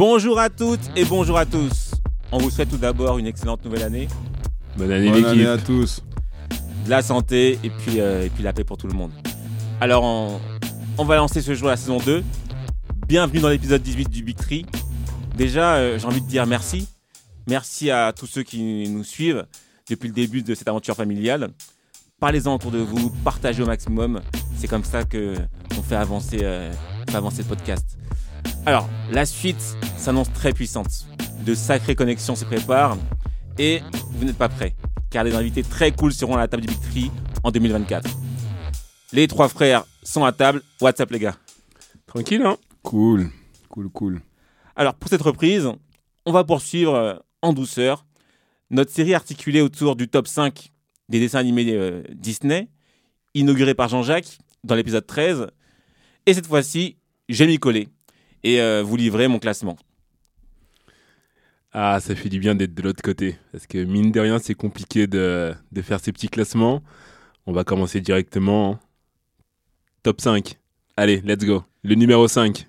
Bonjour à toutes et bonjour à tous. On vous souhaite tout d'abord une excellente nouvelle année, Bonne année Bonne année à tous. de la santé et puis, euh, et puis la paix pour tout le monde. Alors, on, on va lancer ce jour la saison 2. Bienvenue dans l'épisode 18 du Big Tree. Déjà, euh, j'ai envie de dire merci. Merci à tous ceux qui nous suivent depuis le début de cette aventure familiale. Parlez-en autour de vous, partagez au maximum. C'est comme ça que on fait avancer, euh, fait avancer le podcast. Alors, la suite s'annonce très puissante. De sacrées connexions se préparent et vous n'êtes pas prêts, car des invités très cool seront à la table du Big Tree en 2024. Les trois frères sont à table. What's up les gars Tranquille, hein Cool, cool, cool. Alors pour cette reprise, on va poursuivre euh, en douceur notre série articulée autour du top 5 des dessins animés euh, Disney, inauguré par Jean-Jacques dans l'épisode 13. Et cette fois-ci, j'ai m'y collé et euh, vous livrer mon classement. Ah, ça fait du bien d'être de l'autre côté. Parce que mine de rien, c'est compliqué de, de faire ces petits classements. On va commencer directement. Top 5. Allez, let's go. Le numéro 5.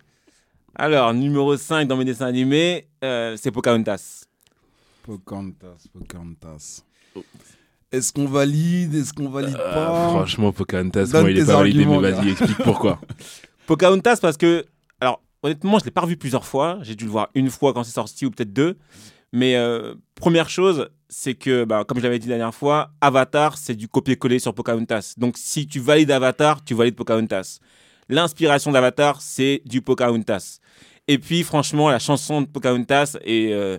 Alors, numéro 5 dans mes dessins animés, euh, c'est Pocahontas. Pocahontas, Pocahontas. Est-ce qu'on valide? Est-ce qu'on valide Euh, pas? franchement, Pocahontas, Donne moi, il est pas validé, mais vas-y, explique pourquoi. Pocahontas parce que, honnêtement, je l'ai pas revu plusieurs fois. J'ai dû le voir une fois quand c'est sorti ou peut-être deux. Mais euh, première chose, c'est que, bah, comme je l'avais dit la dernière fois, Avatar, c'est du copier-coller sur Pocahontas. Donc si tu valides Avatar, tu valides Pocahontas. L'inspiration d'Avatar, c'est du Pocahontas. Et puis, franchement, la chanson de Pocahontas, et euh,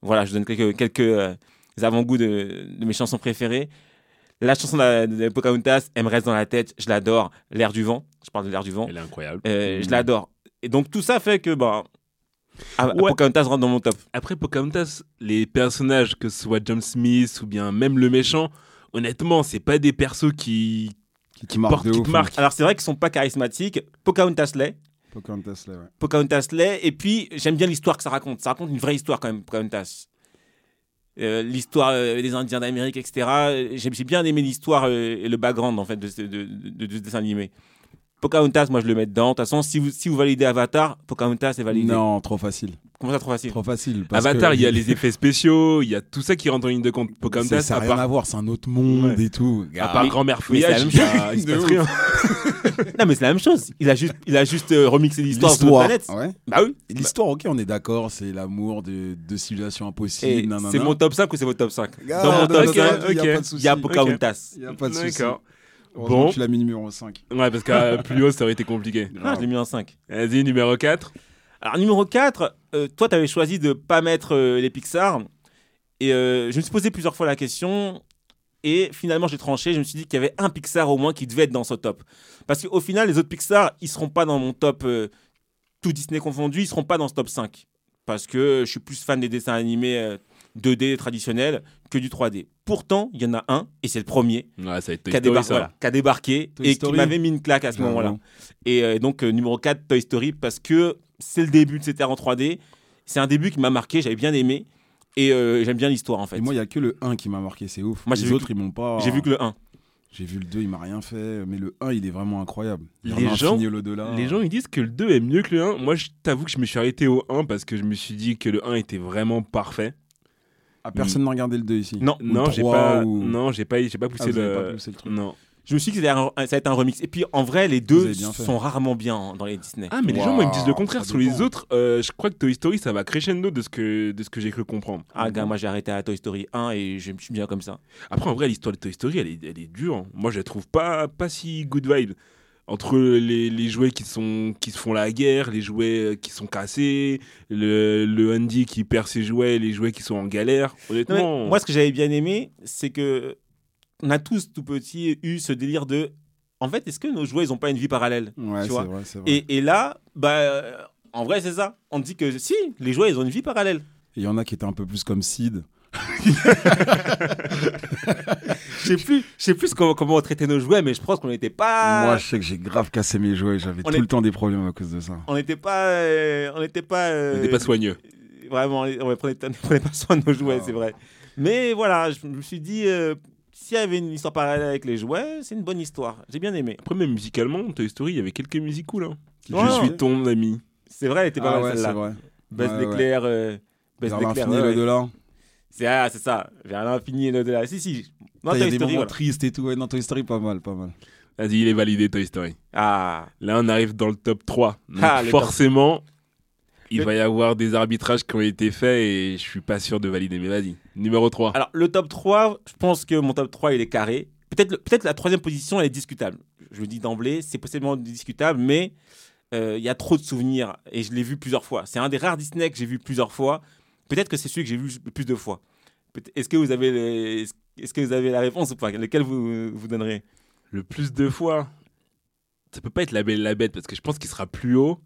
voilà, je donne quelques, quelques euh, avant-goûts de, de mes chansons préférées. La chanson de, de Pocahontas, elle me reste dans la tête, je l'adore. L'air du vent, je parle de l'air du vent. Elle est incroyable. Je l'adore. Et donc tout ça fait que bah, ah, Ouais. Pocahontas rentre dans mon top. Après Pocahontas, les personnages, que ce soit John Smith ou bien même le méchant, honnêtement, c'est pas des persos qui, Qui te marque portent, de qui ouf, te hein. marquent. Alors c'est vrai qu'ils sont pas charismatiques. Pocahontas l'est. Pocahontas, là, ouais. Pocahontas l'est. Et puis j'aime bien l'histoire que ça raconte. Ça raconte une vraie histoire quand même, Pocahontas. Euh, l'histoire euh, des Indiens d'Amérique, etc. J'ai j'ai bien aimé l'histoire euh, et le background en fait de ce, de, de- de ce dessin animé. Pocahontas, moi je le mets dedans. De toute façon, si vous, si vous validez Avatar, Pocahontas est validé. Non, trop facile. Comment ça, trop facile? Trop facile. parce Avatar, que- il y a les effets spéciaux, il y a tout ça qui rentre en ligne de compte. Ça Pocahontas, ça n'a rien part, à voir, c'est un autre monde Ouais. et tout. à part grand-mère mais c'est la fouillage, même il y a- il se De passe rien. Non, mais c'est la même chose. Il a juste, il a juste euh, remixé l'histoire L'histoire. planète. Ouais. Bah oui. L'histoire, ok, on est d'accord, c'est l'amour de, de civilisations Et impossibles. nanana. c'est mon top 5 ou c'est votre top 5 Gars, Dans mon top ok, 5, il y a de Pocahontas. Il y a pas de souci. D'accord. Bon. tu l'as mis numéro 5. Ouais, parce que plus haut, ça aurait été compliqué. Ah, je l'ai mis en 5. Vas-y, numéro 4. Alors, numéro 4, euh, toi, tu avais choisi de pas mettre euh, les Pixar. Et euh, je me suis posé plusieurs fois la question. Et finalement, j'ai tranché. Je me suis dit qu'il y avait un Pixar au moins qui devait être dans ce top. Parce qu'au final, les autres Pixar, ils seront pas dans mon top, euh, tout Disney confondu, ils seront pas dans ce top 5. Parce que je suis plus fan des dessins animés euh, 2D traditionnels que du 3D. Pourtant, il y en a un, et c'est le premier, Ouais, qui a, débar- voilà, débarqué Toy et Story. qui m'avait mis une claque à ce moment-là. Et euh, donc, euh, numéro 4, Toy Story, parce que c'est le début de cette ère en 3D. C'est un début qui m'a marqué, j'avais bien aimé. Et euh, j'aime bien l'histoire, en fait. Et moi, il n'y a que le 1 qui m'a marqué, c'est ouf. Moi, les vu autres, ils m'ont pas. J'ai vu que le 1. J'ai vu le 2, il m'a rien fait. Mais le 1, il est vraiment incroyable. Les gens-. Les gens ils disent que le 2 est mieux que le 1. Moi, je t'avoue que je me suis arrêté au 1 parce que je me suis dit que le 1 était vraiment parfait. Ah, personne n'a regardé le 2 ici. Non, Ou non, j'ai 3 pas, ou- non, j'ai pas, j'ai pas Ah, poussé le. pas poussé le truc. Non. Je me suis dit que ça allait être un remix. Et puis, en vrai, les deux fait. sont rarement bien dans les Disney. Ah, mais les gens, moi, ils me disent le contraire. ça Sur les autres, euh, je crois que Toy Story, ça va crescendo de ce que, de ce que j'ai cru comprendre. Ah, gars, moi, j'ai arrêté à Toy Story 1 et je me suis bien comme ça. Après, en vrai, l'histoire de Toy Story, elle est, elle est dure. hein. Moi, je la trouve pas, pas si good vibe. Entre les, les jouets qui, sont, qui se font la guerre, les jouets euh, qui sont cassés, le, le Andy qui perd ses jouets, les jouets qui sont en galère. Non, Honnêtement, moi, ce que j'avais bien aimé, c'est que on a tous tout petit eu ce délire de en fait, est-ce que nos jouets, ils ont pas une vie parallèle Ouais, Tu vois. vrai, c'est vrai. et, et là, bah, euh, en vrai, c'est ça. On dit que si, les jouets, ils ont une vie parallèle. Il y en a qui étaient un peu plus comme Sid. Je sais plus, je sais plus comment, comment on traitait nos jouets, mais je pense qu'on n'était pas. Moi, je sais que j'ai grave cassé mes jouets. J'avais tout est- le temps des problèmes à cause de ça. On n'était pas. euh, on n'était pas. euh, On n'est pas soigneux. Vraiment, on ne prenait, prenait pas soin de nos jouets, Ah. c'est vrai. Mais voilà, je me suis dit, euh, s'il y avait une histoire parallèle avec les jouets, c'est une bonne histoire. J'ai bien aimé. Après, même musicalement, Toy Story, il y avait quelques musiques cool. Hein. Ouais, je suis ouais. ton ami. C'est vrai, elle était pas Ah mal ouais, c'est celle-là. vrai. Buzz Ouais, l'éclair. euh, Buzz Vers l'infini ouais, et ouais. l'au-delà. C'est ah, c'est ça, vers l'infini et l'au-delà. Si, si. Non, Il y a des moments voilà. tristes et tout. Ouais, non, Toy Story, pas mal, pas mal. Vas-y, il est validé, Toy Story. Ah, Là, on arrive dans le top 3. Donc, Ah, forcément, il Le- va y avoir des arbitrages qui ont été faits et je suis pas sûr de valider. Mais vas-y, numéro 3. Alors, le top 3, je pense que mon top 3, il est carré. Peut-être peut-être la troisième position, elle est discutable. Je le dis d'emblée, c'est possiblement discutable, mais euh, il y a trop de souvenirs et je l'ai vu plusieurs fois. C'est un des rares Disney que j'ai vu plusieurs fois. Peut-être que c'est celui que j'ai vu le plus de fois. Est-ce que, vous avez les- est-ce que vous avez la réponse ou pas? Lequel vous, vous donnerez? Le plus de fois, ça peut pas être la belle et la bête parce que je pense qu'il sera plus haut.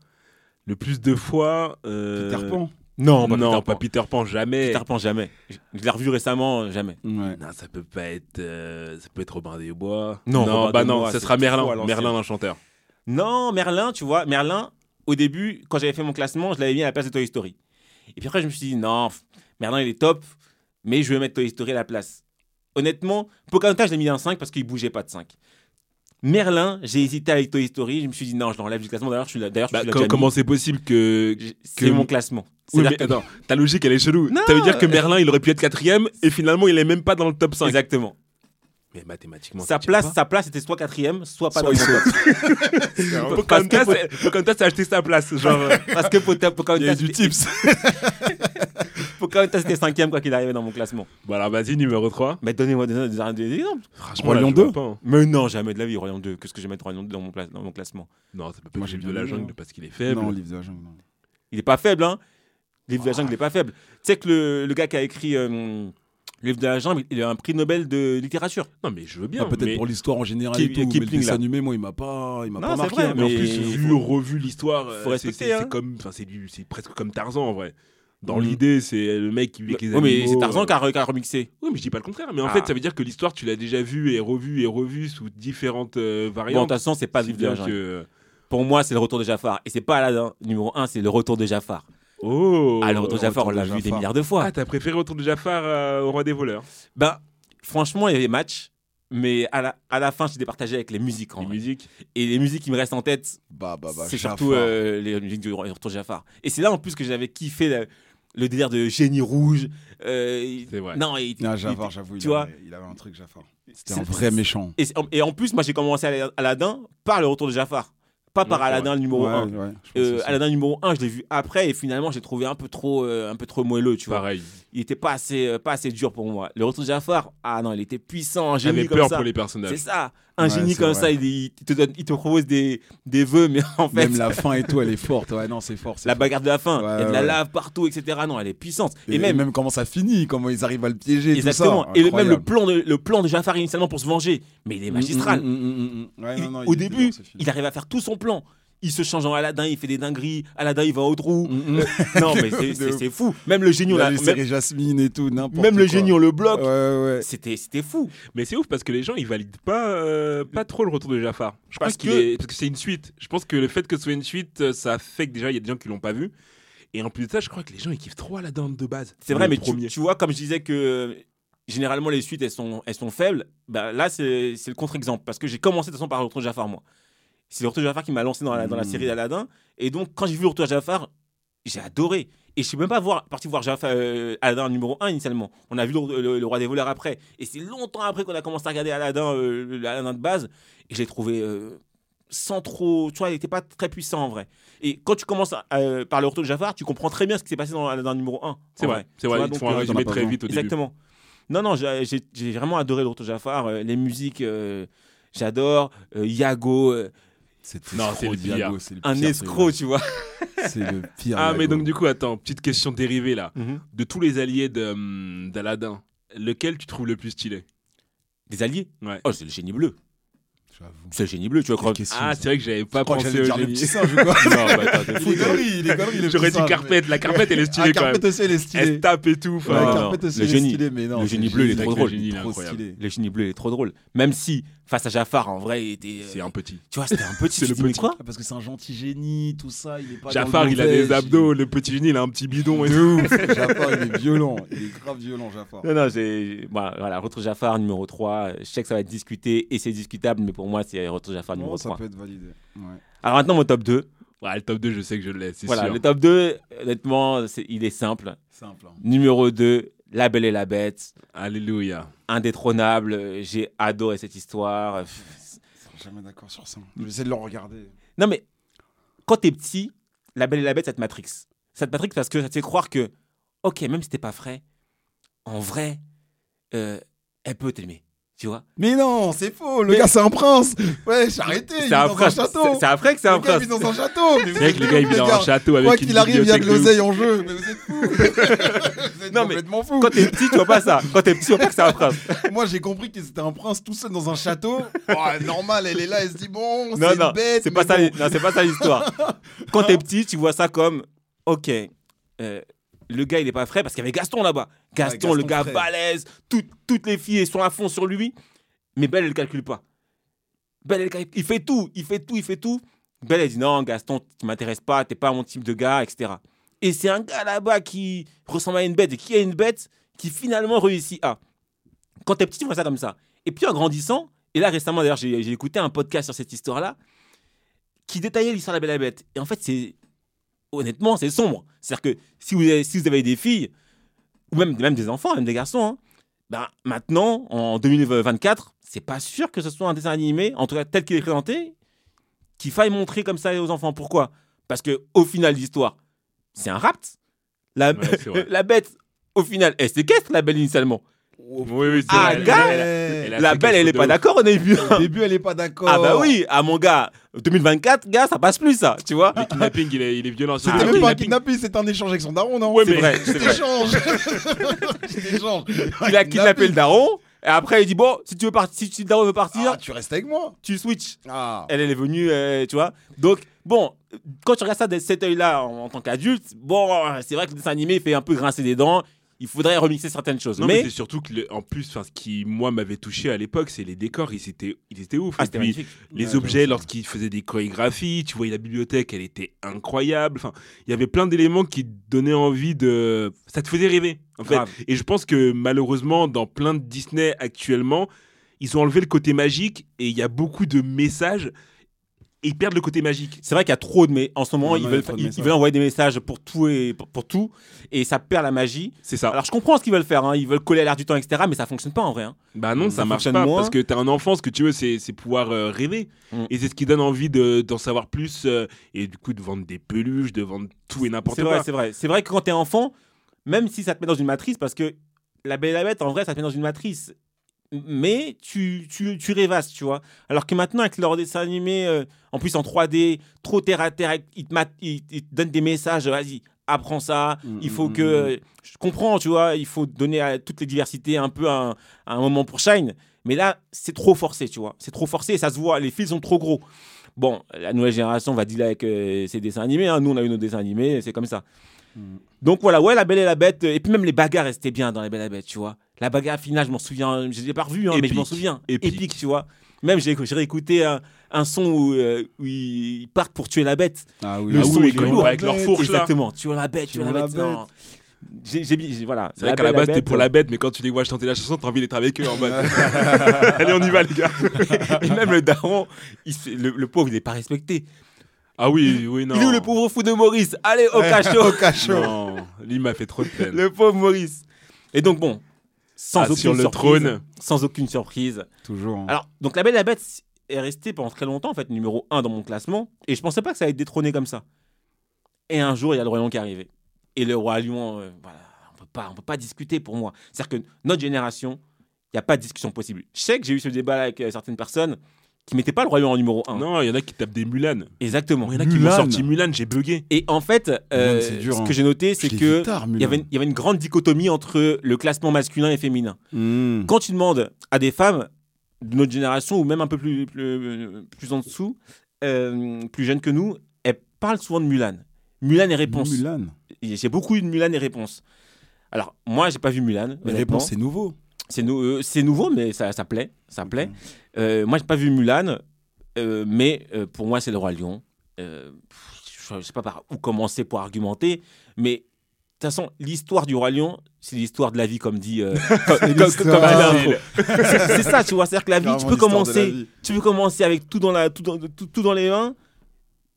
Le plus de fois. euh, Peter Pan. Non, Non, pas Peter pas Pan. Peter Pan, jamais. Peter Pan, jamais. Je, je l'ai revu récemment, jamais. Ouais. Non, ça peut pas être. euh, ça peut être Robin des Bois. Non, Robin bah non, Bois, ça sera Merlin. Merlin l'enchanteur. Non, Merlin, tu vois, Merlin, au début, quand j'avais fait mon classement, je l'avais mis à la place de Toy Story. Et puis après, je me suis dit, non, Merlin, il est top, mais je vais mettre Toy Story à la place. Honnêtement, Pocahontas, je l'ai mis un 5 parce qu'il bougeait pas de 5. Merlin, j'ai hésité avec Toy Story, je me suis dit, non, je l'enlève du classement. D'ailleurs, je suis là, d'ailleurs, Bah, comment c'est possible que. C'est mon classement. Oui, mais que- attends, ta logique elle est chelou. Ça veut dire que Merlin il aurait pu être quatrième et finalement il est même pas dans le top 5. Exactement. Mais mathématiquement. Sa place, sa place était soit quatrième, soit pas Soit dans il top. Pocahontas, Pocahontas a acheté sa place. Genre, Parce que Pota- Il y a Pocahontas, du c'était- tips. Pocahontas était cinquième quand il arrivait dans mon classement. bon alors vas-y, numéro 3. Mais donnez-moi des, des- des exemples. Franchement, vois 2. pas, hein. Mais non, jamais de la vie, Royan 2. Qu'est-ce que je vais mettre Royan 2 dans mon, pla- dans mon classement? Non, ça peut pas Moi, j'ai de la jungle parce qu'il est faible. Non, livre de la jungle. non. Il est pas faible, hein Le livre de la jungle, il est pas faible. Tu sais que le, le gars qui a écrit euh, le livre de la jungle, il a un prix Nobel de littérature. Non, mais je veux bien. Ah, Peut-être mais... pour l'histoire en général Qui- et tout, mais le dessin animé, moi, il m'a pas, il m'a Non, pas c'est marqué. vrai, hein. mais en plus, vu, faut- revu l'histoire, euh, faut c'est- c'est hein. c'est comme, enfin, c'est du- c'est presque comme Tarzan en vrai. Dans Mhm. l'idée, c'est le mec qui vit avec les Oui, mais animaux, c'est Tarzan euh, qui a, re- qui a remixé. Oui, mais je dis pas le contraire. Mais en Ah. fait, ça veut dire que l'histoire, tu l'as déjà vue et revue et revue sous différentes euh, Bon, de variantes. toute façon, c'est pas le Si la bien que... Pour moi, c'est le retour de Jafar. Et c'est pas Aladdin. Numéro 1, c'est le retour de Jafar. Oh ah, le retour de Jafar, on l'a de vu des milliards de fois. Ah, t'as préféré Retour de Jafar euh, au Roi des voleurs Ben, franchement, il y avait match. Mais à la, à la fin, j'ai départagé avec les musiques. en Les vrai. musiques Et les musiques qui me restent en tête, Bah, bah, bah, c'est surtout euh, les musiques du Retour de Jafar. Et c'est là en plus que j'avais kiffé le, le délire de génie rouge. Euh, C'est vrai. Non, il- Non, Jafar, j'avoue, il, tu vois, avait- il avait un truc, Jafar. C'était c'est- un vrai méchant. Et, et en plus, moi, j'ai commencé à Aladdin par le Retour de Jafar. Pas par Ouais, c'est Aladdin le numéro Ouais, 1. ouais, je pense Euh. Aladdin numéro 1, je l'ai vu après et finalement, j'ai trouvé un peu trop, euh, un peu trop moelleux, tu vois. Pareil. Il était pas assez, euh, pas assez dur pour moi. Le Retour de Jafar, ah non, il était puissant, génie J'avais comme peur ça. pour les C'est personnages. ça, un Ouais, génie comme vrai. ça, il, il te donne, il te propose des, des vœux, mais en fait, Même la fin et tout, elle est forte. Ouais, non, c'est fort. la fort. bagarre de la fin, Ouais, il y a de la lave partout, etc. Non, elle est puissante. Et, Et, même, comment ça finit, comment ils arrivent à le piéger, exactement. tout ça. et même le plan, de, le plan de Jafar initialement pour se venger, mais il est magistral. Non, non, au il début, il arrive à faire tout son plan. Il se change en Aladdin, il fait des dingueries. Aladdin, il va au trou. Mm, mm. non, mais c'est- fou. Même le génie, on a même, Jasmine et tout, n'importe même le quoi. génie, on le bloque. Ouais, ouais. C'était c'était fou. Mais c'est ouf parce que les gens ils valident pas, euh, pas trop le retour de Jafar. Je Parce pense que- est- parce que c'est une suite. Je pense que le fait que ce soit une suite, euh, ça fait que déjà il y a des gens qui l'ont pas vu. Et en plus de ça, je crois que les gens ils kiffent trop la dinde de base. C'est vrai, Le mais tu, vois, comme je disais que euh, généralement les suites elles sont, elles sont faibles, bah, là c'est c'est le contre-exemple. Parce que j'ai commencé de toute façon par le retour de Jafar, moi. C'est le retour de Jafar qui m'a lancé dans la, dans la Mm. série d'Aladin. Et donc, quand j'ai vu le retour de Jafar, j'ai adoré. Et je suis même pas voir, parti voir Jafar, euh, Aladdin numéro 1 initialement. On a vu le, le- le Roi des voleurs après. Et c'est longtemps après qu'on a commencé à regarder Aladdin, euh, le- l'Aladdin de base. Et je l'ai trouvé euh, sans trop. Tu vois, il n'était pas très puissant en vrai. Et quand tu commences à- euh, par le retour de Jafar, tu comprends très bien ce qui s'est passé dans Aladdin numéro 1. C'est vrai, c'est vrai. Ils font un résumé très vite au début. Exactement. Non, non, j'ai vraiment adoré le retour de Jafar. les musiques, j'adore. Yago, Non, c'est le Diago, pire. c'est le un pire, escroc, tu vois. C'est le pire. Ah, mais donc du coup, attends, petite question dérivée là. Mhm. De tous les alliés de, hum, d'Aladin, lequel tu trouves le plus stylé? Des alliés? Ouais. Oh, c'est le génie bleu. J'avoue. C'est le génie bleu, tu vois. Question, Ah, c'est vrai que j'avais pas crois que pensé j'allais au génie. petit singe quoi Non, bah attends, t'es Il fou, est galerie, il est galerie, le J'aurais dit carpette. La carpette, elle est stylée Ah, quand même. carpette aussi, elle est Elle se stylée. tape et tout. Ouais, enfin, Non, non, carpette aussi, le elle est génie. stylée, mais non. Le génie bleu, il est trop le drôle. génie, Il est trop incroyable. stylé. Le génie bleu, il est trop drôle. Même si, face à Jafar, en vrai, il était. euh, C'est un petit. Tu vois, c'était un petit. C'est le petit. quoi Ah, Parce que c'est un gentil génie, tout ça. Il est pas. Jafar, il a des abdos. Le petit génie, il a un petit bidon et tout. Jafar, il est violent. Il est grave violent, Jafar. Non, non, j'ai. Voilà, voilà, Retour Jafar numéro 3. Je sais que ça va être discuté et c'est discutable, mais pour moi, c'est Retour Jafar numéro Non, ça 3. peut être validé. Ouais. Alors maintenant, mon top 2. Ouais, le top 2, je sais que je l'ai, c'est Voilà, sûr. le top 2, honnêtement, il est simple. Simple. hein. Numéro 2, La Belle et la Bête. Alléluia. Indétrônable. J'ai adoré cette histoire. Je suis jamais d'accord sur ça. Je vais essayer de le regarder. Non, mais quand t'es petit, La Belle et la Bête, ça te matrix. Ça te matrix parce que ça te fait croire que, ok, même si t'es pas vrai, en vrai, euh, elle peut t'aimer. Tu vois Mais non, c'est faux. Le Mais- gars, c'est un prince. Ouais, j'ai arrêté. Il C'est un dans prince. un C'est château. c'est un vrai que c'est un gars, il prince. vit dans un château. C'est vrai que le gars, il vit dans un château avec Quoi qu'il arrive, il y a de l'oseille en jeu. Mais vous êtes fous. vous êtes Non, mais complètement fous. Quand t'es petit, tu vois pas ça. Quand t'es petit, tu vois pas que c'est un prince. Moi, j'ai compris que c'était un prince tout seul dans un château. Oh, normal, elle est là, elle se dit bon, c'est non, une bête. c'est pas mais ça. bon. Non, c'est pas ça l'histoire. Quand t'es petit, tu vois ça comme, ok, euh, le gars il est pas frais parce qu'il y avait Gaston là-bas. Gaston, Gaston le gars balèze, tout- toutes les filles sont à fond sur lui, mais Belle elle calcule pas. Belle elle calcule- il fait tout, il fait tout, il fait tout. Belle elle dit non, Gaston, tu m'intéresses pas, t'es pas mon type de gars, etc. Et c'est un gars là-bas qui ressemble à une bête et qui est une bête qui finalement réussit à. Quand t'es petit, tu vois ça comme ça. Et puis en grandissant, et là récemment d'ailleurs, j'ai j'ai écouté un podcast sur cette histoire-là qui détaillait l'histoire de la Belle et la Bête. Et en fait, c'est honnêtement, c'est sombre. C'est-à-dire que si vous, avez, si vous avez des filles, ou même, même des enfants, même des garçons, hein, ben, maintenant, en 2024, c'est pas sûr que ce soit un dessin animé, en tout cas tel qu'il est présenté, qu'il faille montrer comme ça aux enfants. Pourquoi? Parce que au final de l'histoire, c'est un rapt. La, Ouais, la bête, au final, elle séquestre la belle initialement. Oui, oui, c'est Ah, vrai. gars, Elle elle La belle, elle est pas d'accord au début. Au début, elle est pas d'accord. Ah bah oui, ah mon gars, 2024, gars, ça passe plus ça, tu vois. Le kidnapping, il est, il est violent. C'était Ah même oui, pas un kidnapping. c'était un échange avec son daron, non Ouais, C'est mais- vrai, c'est échange. Échange. Il a kidnappé le daron, et après il dit bon, si tu veux partir, si le daron veut partir, Ah, tu restes avec moi. tu switches. Ah. Elle, elle est venue, euh, tu vois. Donc, bon, quand tu regardes ça de cet œil-là en, en tant qu'adulte, bon, c'est vrai que le dessin animé fait un peu grincer des dents. Il faudrait remixer certaines choses. Non, mais, mais, c'est surtout que, le- en plus, enfin, ce qui, moi, m'avait touché à l'époque, c'est les décors. Ils étaient, ils étaient ouf. ah, Et puis, les Ouais, objets, lorsqu'ils faisaient des chorégraphies, tu voyais la bibliothèque, elle était incroyable. Enfin, il y avait plein d'éléments qui donnaient envie de. Ça te faisait rêver, en fait. Grave. Et je pense que malheureusement, dans plein de Disney actuellement, ils ont enlevé le côté magique et il y a beaucoup de messages et ils perdent le côté magique. C'est vrai qu'il y a trop de mais en ce moment ils veulent, ils, veulent envoyer des messages pour tout et pour, pour tout et ça perd la magie. C'est ça. Alors je comprends ce qu'ils veulent faire, hein. ils veulent coller à l'air du temps etc. Mais ça fonctionne pas en vrai. hein. Bah non, ça, Ça marche fonctionne pas moins. parce que t'as un enfant, ce que tu veux, c'est pouvoir euh, rêver. Mm. Et c'est ce qui donne envie de- d'en savoir plus euh, et du coup de vendre des peluches, de vendre tout et n'importe C'est quoi. vrai, c'est vrai. C'est vrai que quand t'es enfant, même si ça te met dans une matrice, parce que la Belle et la Bête, en vrai, ça te met dans une matrice. Mais tu, tu, tu rêvasses, tu vois. Alors que maintenant, avec leur dessin animé, euh, en plus en 3D, trop terre à terre, ils te, mat- ils- ils te donnent des messages, vas-y, apprends ça. Mm, il faut mm, que. mm, euh, Je comprends, tu vois, il faut donner à toutes les diversités un peu un, un moment pour Shine. Mais là, c'est trop forcé, tu vois. C'est trop forcé et ça se voit, les fils sont trop gros. Bon, la nouvelle génération va dealer avec euh, ses dessins animés. hein. Nous, on a eu nos dessins animés, c'est comme ça. Donc voilà, ouais, La Belle et la Bête. euh, Et puis même les bagarres restaient bien dans La Belle et la Bête, tu vois. La bagarre finale, je m'en souviens, je l'ai pas revu, hein, mais je m'en Épique. souviens. Épique. tu vois. Même j'ai réécouté un, un son où, euh, où ils partent pour tuer la bête. Ah oui, Le Ah son, oui, est lourd. avec leur fourche. Exactement, tuer la bête, tuer Tuer la bête. non. J'ai, j'ai, voilà. C'est vrai qu'à la base, t'es pour la bête, mais quand tu les vois chanter la chanson, t'as envie d'être avec eux en mode. Allez, on y va, les gars. Et même le daron, il le, le pauvre, il n'est pas respecté. Ah oui, oui, non. Il est où le pauvre fou de Maurice? Allez, au cachot Au cachot. Non, lui il m'a fait trop de peine. Le pauvre Maurice. Et donc, bon, sans Ah, aucune sur le surprise. trône. Sans aucune surprise. Toujours. hein. Alors, donc La Belle et la Bête est restée pendant très longtemps, en fait, numéro 1 dans mon classement. Et je pensais pas que ça allait être détrôné comme ça. Et un jour, il y a le Roi Lion qui est arrivé. Et le Roi Lion, euh, voilà, on peut pas, on peut pas discuter pour moi. C'est-à-dire que notre génération, il n'y a pas de discussion possible. Je sais que j'ai eu ce débat avec euh, certaines personnes qui mettaient pas le Lion en numéro 1. Non, il y en a qui tapent des Mulan. Exactement. Il y en a qui m'ont Mulan. sorti Mulan, j'ai bugué. Et en fait, euh, Mulan, c'est dur, ce hein. que j'ai noté, c'est que il y, Mulan. avait une, il y avait une grande dichotomie entre le classement masculin et féminin. Mm. Quand tu demandes à des femmes, de notre génération ou même un peu plus, plus, plus en dessous, euh, plus jeunes que nous, elles parlent souvent de Mulan. Mulan et réponse. Mulan. J'ai beaucoup eu de Mulan et réponse. Alors, moi, j'ai pas vu Mulan. Mais réponse, c'est nouveau. C'est nou- euh, nouveau, mais ça, ça plaît. Ça plaît. Euh, moi, j'ai pas vu Mulan, euh, mais euh, pour moi, c'est le Roi Lion. Je sais pas par où commencer pour argumenter, mais de toute façon, l'histoire du Roi Lion, c'est l'histoire de la vie, comme dit. euh. C'est ça, tu vois. C'est-à-dire que la vie, tu peux commencer, tu peux commencer avec tout dans, la, tout dans, tout, tout dans les mains,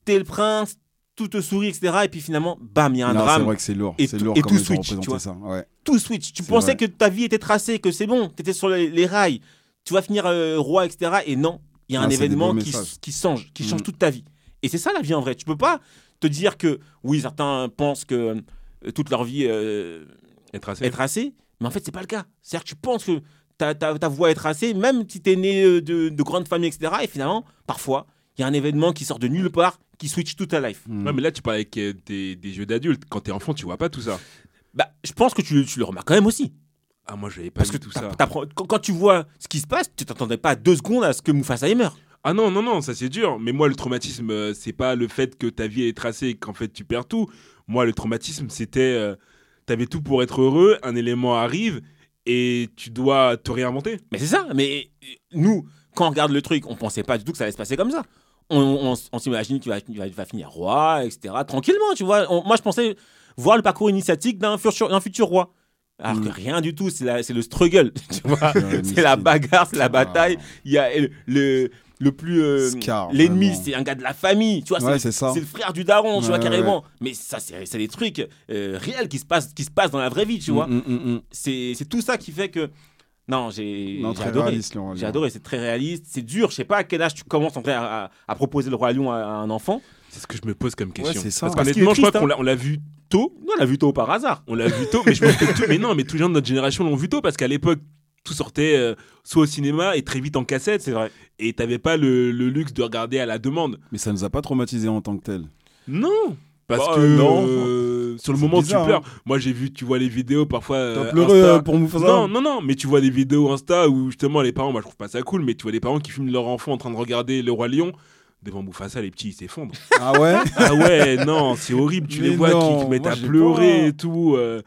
t'es le prince, tout te sourit, etc. Et puis finalement, bam, il y a un Non, c'est drame vrai que c'est lourd. Et tout- lourd et comme tout ils ont switch, tu représenté vois. ça. Ouais. tout switch. Tu C'est pensais vrai. que ta vie était tracée, que c'est bon, tu étais sur les, les rails, tu vas finir euh, roi, etc. Et non, il y a Ah, un des événement qui, change, qui change Mm. toute ta vie. Et c'est ça la vie en vrai. Tu peux pas te dire que, oui, certains pensent que euh, toute leur vie euh, est tracée, mais en fait, c'est pas le cas. C'est-à-dire que tu penses que ta, ta, ta voie est tracée, même si tu es né de, de grandes familles, etc. Et finalement, parfois, il y a un événement qui sort de nulle part, qui switch toute ta life. Mm. Ouais, mais là, tu parles avec euh, des, des jeux d'adultes. Quand t'es enfant, tu vois pas tout ça. Bah, je pense que tu, tu le remarques quand même aussi. Ah, moi, j'avais pas Parce que vu tout t'as- ça. t'apprends- quand, quand tu vois ce qui se passe, tu t'attendais pas deux secondes à ce que Mufasa y meure. Ah non, non, non, ça c'est dur. Mais moi, le traumatisme, euh, c'est pas le fait que ta vie est tracée et qu'en fait tu perds tout. Moi, le traumatisme, c'était. euh, T'avais tout pour être heureux, un élément arrive et tu dois te réinventer. Mais c'est ça. Mais euh, nous, quand on regarde le truc, on pensait pas du tout que ça allait se passer comme ça. On, on- on s'imagine qu'il va, va- va finir roi, etc. Tranquillement, tu vois. On- moi, je pensais voir le parcours initiatique d'un futur, d'un futur roi. Alors que Mm. rien du tout, c'est le struggle, tu vois. C'est la bagarre, c'est la bataille. Il y a le, le, le plus. euh, Scar, L'ennemi, c'est un gars de la famille, tu vois. Ouais, c'est c'est ça. c'est le frère du daron, tu vois, Ouais, carrément. Mais ça, c'est c'est des trucs euh, réels qui se, passent, qui se passent dans la vraie vie, tu vois. Mm, mm, mm. C'est c'est tout ça qui fait que. Non, j'ai Non, adoré. J'ai adoré, c'est très réaliste. C'est dur, je sais pas à quel âge tu commences en vrai à, à- à proposer le Roi Lion à, à un enfant. C'est ce que je me pose comme question. c'est ça. Parce Parce qu'honnêtement, je crois qu'on l'a- on l'a vu tôt. Nous, on l'a vu tôt par hasard. On l'a vu tôt, mais je pense que tout- mais non, mais tous les gens de notre génération l'ont vu tôt parce qu'à l'époque, tout sortait euh, soit au cinéma et très vite en cassette. C'est vrai. Et t'avais pas le, le luxe de regarder à la demande. Mais ça nous a pas traumatisé en tant que tel. Non Parce Bah, que non. euh, sur le moment bizarre, tu pleures. Moi j'ai vu, tu vois les vidéos parfois. T'as euh, pleuré Insta. euh, pour Mufasa Non, non, non, mais tu vois des vidéos Insta où justement les parents, moi je trouve pas ça cool, mais tu vois des parents qui filment leur enfant en train de regarder Le Roi Lion. Devant Mufasa, les petits ils s'effondrent. Ah ouais ah ouais, non, c'est horrible. Tu Mais les vois non, qui se mettent moi, à pleurer pas. et tout. euh.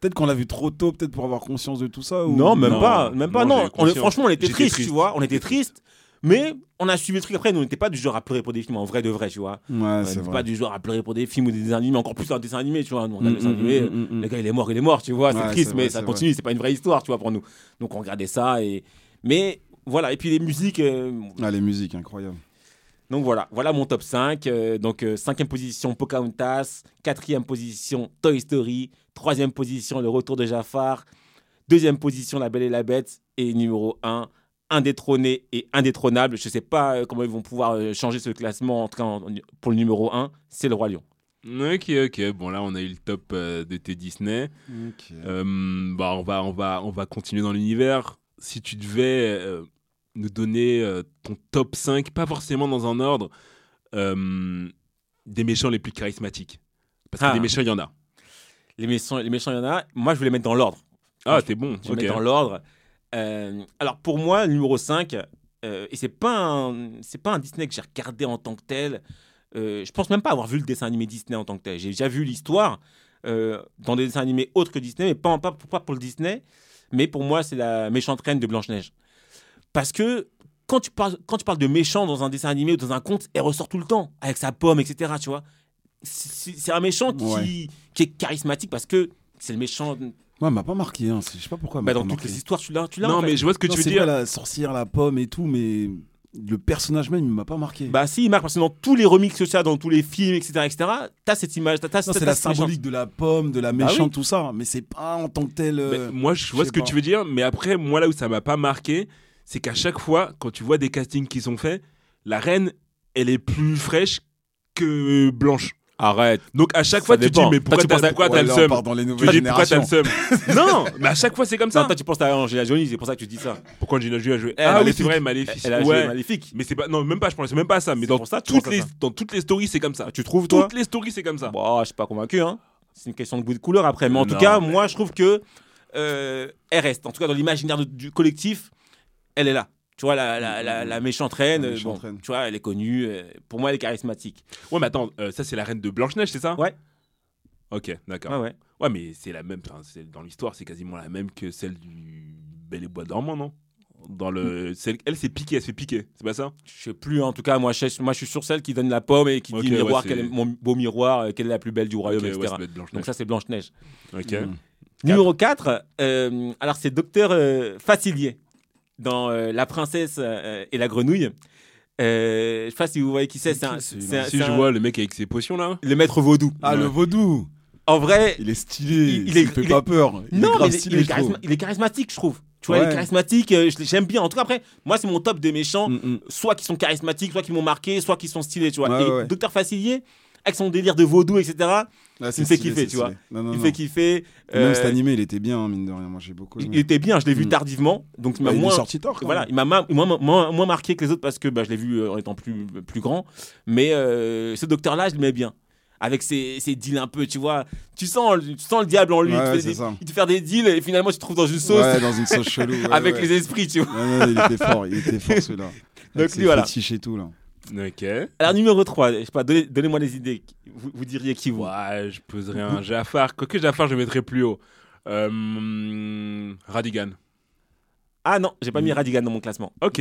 Peut-être qu'on l'a vu trop tôt, peut-être pour avoir conscience de tout ça. ou- Non, même Non, pas. Même pas, non, On franchement, on était triste, triste. tu vois. On était triste. Mais on a suivi le truc après. Nous, on n'était pas du genre à pleurer pour des films en vrai de vrai, tu vois. Ouais, on n'était pas du genre à pleurer pour des films ou des dessins animés, encore plus un dessin animé, tu vois. Nous, on regarde Mm, le dessin mm, animé, mm, le gars il est mort, il est mort, tu vois. C'est Ouais, triste, mais vrai, ça continue. C'est pas une vraie histoire, tu vois, pour nous. Donc on regardait ça et. Mais voilà. Et puis les musiques. euh, Ah, les musiques, incroyable. Donc voilà, voilà mon top 5. Euh, donc euh, cinquième position Pocahontas, quatrième position Toy Story, troisième position Le Retour de Jafar, deuxième position La Belle et la Bête et numéro 1 indétrôné et indétrônable. Je sais pas euh, comment ils vont pouvoir euh, changer ce classement en tout cas pour le numéro 1, c'est le Roi Lion. Ok, ok. Bon là, on a eu le top euh, de tes Disney. Euh, bah, on va, on va, on va continuer dans l'univers. Si tu devais euh, nous donner euh, ton top 5, pas forcément dans un ordre, euh, des méchants les plus charismatiques. Parce que Ah. des méchants, il y en a. Les méchants, les méchants, il y en a. Moi, je voulais mettre dans l'ordre. Ah, t'es bon. Je vais Ok. mettre dans l'ordre. Euh, alors pour moi, le numéro 5, euh, et c'est pas c'est pas un Disney que j'ai regardé en tant que tel. Euh, je pense même pas avoir vu le dessin animé Disney en tant que tel. J'ai déjà vu l'histoire dans des dessins animés autres que Disney, mais pas, pas, pas pour le Disney. Mais pour moi, c'est la méchante reine de Blanche-Neige. Parce que quand tu, parles, quand tu parles de méchant dans un dessin animé ou dans un conte, elle ressort tout le temps, avec sa pomme, etc. Tu vois c'est c'est un méchant qui, Ouais. qui est charismatique parce que c'est le méchant. Ouais, elle m'a pas marqué. Hein. Je sais pas pourquoi. Bah, dans pas toutes marqué. les histoires, tu l'as. tu l'as, Non, en fait. mais je vois ce que Non, tu veux dire. vrai, la sorcière, la pomme et tout, mais le personnage même, il m'a pas marqué. Bah si, il marque parce que dans tous les remixes que ça, dans tous les films, etc., etc., t'as cette image, t'as, t'as, Non, t'as c'est la méchante. symbolique de la pomme, de la Bah méchante, oui. tout ça. Mais c'est pas en tant que tel. euh, Mais moi, je vois ce que pas. tu veux dire, mais après, moi, là où ça m'a pas marqué, c'est qu'à chaque fois, quand tu vois des castings qui sont faits, la reine, elle est plus fraîche que blanche. Arrête. Donc à chaque Ça fois, tu dépend. dis, mais pourquoi tu t'as ouais, le seum part dans les Tu nouvelles dis pourquoi t'as le seum Non, mais à chaque fois, c'est comme Non, ça. toi, tu penses à Angelina Jolie, c'est pour ça que tu dis ça. Pourquoi Angelina Jolie a joué? Eh, Ah oui, c'est vrai, Maléfique. Elle a joué. Maléfique. Mais c'est pas non, même pas, je pense même pas à ça, mais dans ça tu toutes les dans toutes les stories, c'est comme ça. Tu trouves, toi? Toutes les stories, c'est comme ça. Bon, je suis pas convaincu, hein. C'est une question de goût de couleur après. Mais en tout Non, cas, moi, je trouve que euh, elle reste. En tout cas, dans l'imaginaire du collectif, elle est là. Tu vois, la, la, la, la méchante reine, La euh, méchante bon, reine. tu vois, elle est connue. euh, pour moi, elle est charismatique. Ouais, mais attends, euh, ça c'est la reine de Blanche-Neige, c'est ça? Ouais. Ok, d'accord. Ouais, ouais. Ouais, mais c'est la même. enfin, c'est- dans l'histoire, c'est quasiment la même que celle du Bel et Bois dormant, non? Dans le, celle- elle, c'est piqué, elle se fait piquer, c'est pas ça? Je sais plus, en tout cas, moi je, moi, je suis sur celle qui donne la pomme et qui Ok, dit ouais, miroir, c'est- quel est mon beau miroir, euh, quelle est la plus belle du royaume, Ok, ouais, etc. ça doit être Blanche-Neige. Donc ça, c'est Blanche-Neige. Ok. Mm. Numéro 4, euh, alors c'est Docteur euh, Facilier dans euh, La princesse euh, et la grenouille. Euh, je sais pas si vous voyez qui c'est. Si je vois le mec avec ses potions là. le maître vaudou. Ah, le vaudou En vrai, Il est stylé, Il- il, est- fait il pas est- peur. Il non, est mais grave il est, stylé, il est je trouve. charisma- il est charismatique, je trouve. Tu vois, il est charismatique, euh, j'aime bien. En tout cas, après, moi, c'est mon top des méchants. Mm, mm. Soit qui sont charismatiques, soit qui m'ont marqué, soit qui sont stylés, tu vois. Ouais, et ouais. Docteur Facilier, avec son délire de vaudou, etc., Ah, il me fait kiffer, tu vois. stylé. Non, non, il me fait kiffer. Et Même euh, cet animé, il était bien, hein, mine de rien. Moi, j'ai beaucoup il, aimé. il était bien, je l'ai vu Mm. tardivement. Donc, il m'a Bah, moins. est sorti tard, Voilà, même. il m'a moins, moins, moins marqué que les autres parce que bah, je l'ai vu euh, en étant plus, plus grand. Mais euh, ce docteur-là, je l'aimais bien. Avec ses, ses deals un peu, tu vois. Tu sens, tu sens le diable en lui. Ouais, il, te ouais, fait c'est des- il te fait des deals et finalement, tu te trouves dans une sauce Ouais, dans une sauce chelou. ouais, avec les esprits, tu vois. Non, il était fort, il était fort celui-là. Donc, lui, voilà. et tout, là. Ok. Alors, numéro 3, je sais pas, donnez- donnez-moi des idées. Vous, vous diriez qui vous? Ouais, je poserais un Jafar. Quoique Jafar, je le mettrais plus haut. Euh, Radigan. Ah non, j'ai pas Mm. mis Radigan dans mon classement. Ok.